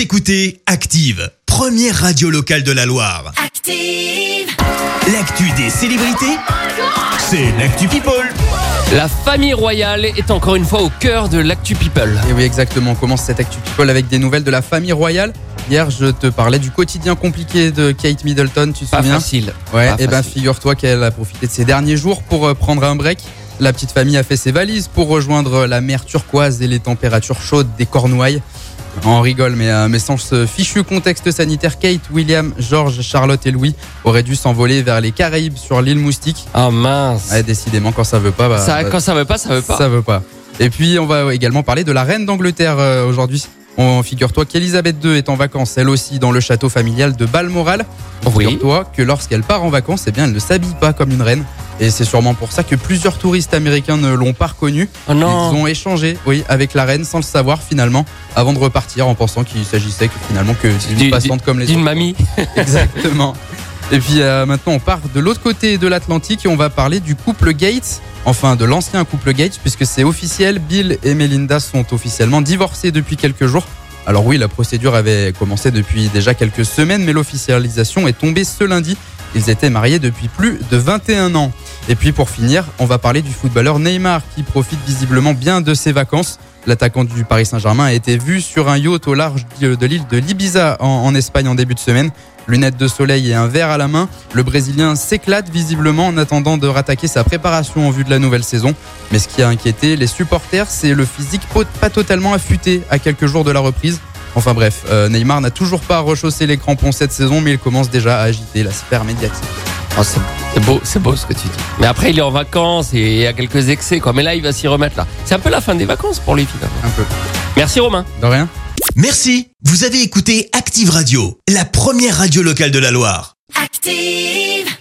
Vous écoutez Active, première radio locale de la Loire. Active. L'actu des célébrités, c'est l'actu People. La famille royale est encore une fois au cœur de l'actu people. Et oui, exactement. On commence cette Actu People avec des nouvelles de la famille royale. Hier, je te parlais du quotidien compliqué de Kate Middleton, tu te Pas souviens facile. Ouais, Pas et ben facile. figure-toi qu'elle a profité de ces derniers jours pour euh, prendre un break. La petite famille a fait ses valises pour rejoindre la mer turquoise et les températures chaudes des Cornouailles. On rigole, mais, euh, mais sans ce fichu contexte sanitaire, Kate, William, George, Charlotte et Louis auraient dû s'envoler vers les Caraïbes sur l'île Moustique. Ah mince. Ouais, décidément, quand ça veut pas, bah, ça, bah, quand ça veut pas, ça veut pas. ça veut pas. Et puis, on va également parler de la reine d'Angleterre euh, aujourd'hui. On figure-toi qu'Elisabeth II est en vacances, elle aussi, dans le château familial de Balmoral. Oui. Figure-toi que lorsqu'elle part en vacances, eh bien, elle ne s'habille pas comme une reine. Et c'est sûrement pour ça que plusieurs touristes américains ne l'ont pas reconnue. Oh Ils ont échangé, oui, avec la reine sans le savoir finalement, avant de repartir en pensant qu'il s'agissait que finalement que Du- d'une passante comme les D'une autres. mamie. Exactement. Et puis euh, maintenant, on part de l'autre côté de l'Atlantique et on va parler du couple Gates. Enfin, de l'ancien couple Gates, puisque c'est officiel. Bill et Melinda sont officiellement divorcés depuis quelques jours. Alors oui, la procédure avait commencé depuis déjà quelques semaines, mais l'officialisation est tombée ce lundi. Ils étaient mariés depuis plus de 21 ans. Et puis pour finir, on va parler du footballeur Neymar qui profite visiblement bien de ses vacances. L'attaquant du Paris Saint-Germain a été vu sur un yacht au large de l'île de l'Ibiza en, Espagne en début de semaine. Lunettes de soleil et un verre à la main, le Brésilien s'éclate visiblement en attendant de rattaquer sa préparation en vue de la nouvelle saison. Mais ce qui a inquiété les supporters, c'est le physique pas totalement affûté à quelques jours de la reprise. Enfin bref, euh, Neymar n'a toujours pas rechaussé les crampons cette saison, mais il commence déjà à agiter la sphère médiatique. Oh, c'est c'est beau, c'est beau ce que tu dis. Mais après, il est en vacances et il y a quelques excès, quoi. Mais là, il va s'y remettre là. C'est un peu la fin des vacances pour lui, finalement. Un peu. Merci Romain. De rien Merci, vous avez écouté Active Radio, la première radio locale de la Loire. Active.